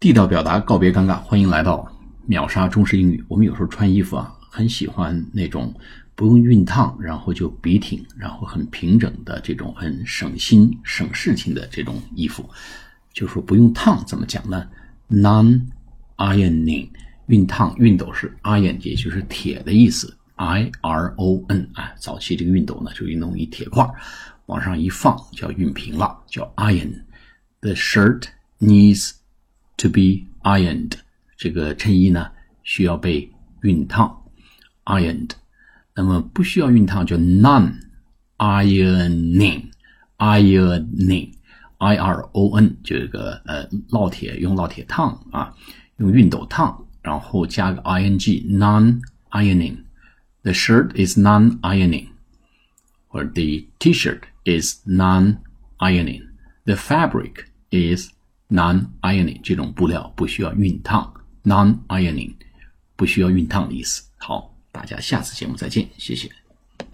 地道表达，告别尴尬，欢迎来到秒杀中式英语。我们有时候穿衣服啊，很喜欢那种不用熨烫，然后就笔挺，然后很平整的这种很省心省事情的这种衣服。就说不用烫怎么讲呢？Non-ironing，熨烫熨斗是 iron，也就是铁的意思。I R O N，啊，早期这个熨斗呢，就弄一铁块往上一放，叫熨平了，叫 iron。The shirt needs to be ironed，这个衬衣呢需要被熨烫，ironed。那么不需要熨烫叫 non-ironing，ironing，I R O N，这个呃烙铁用烙铁烫啊，用熨斗烫，然后加个 i n g，non-ironing。The shirt is non-ironing，或者 the T-shirt is non-ironing。The fabric is non-ironing 这种布料不需要熨烫，non-ironing 不需要熨烫的意思。好，大家下次节目再见，谢谢。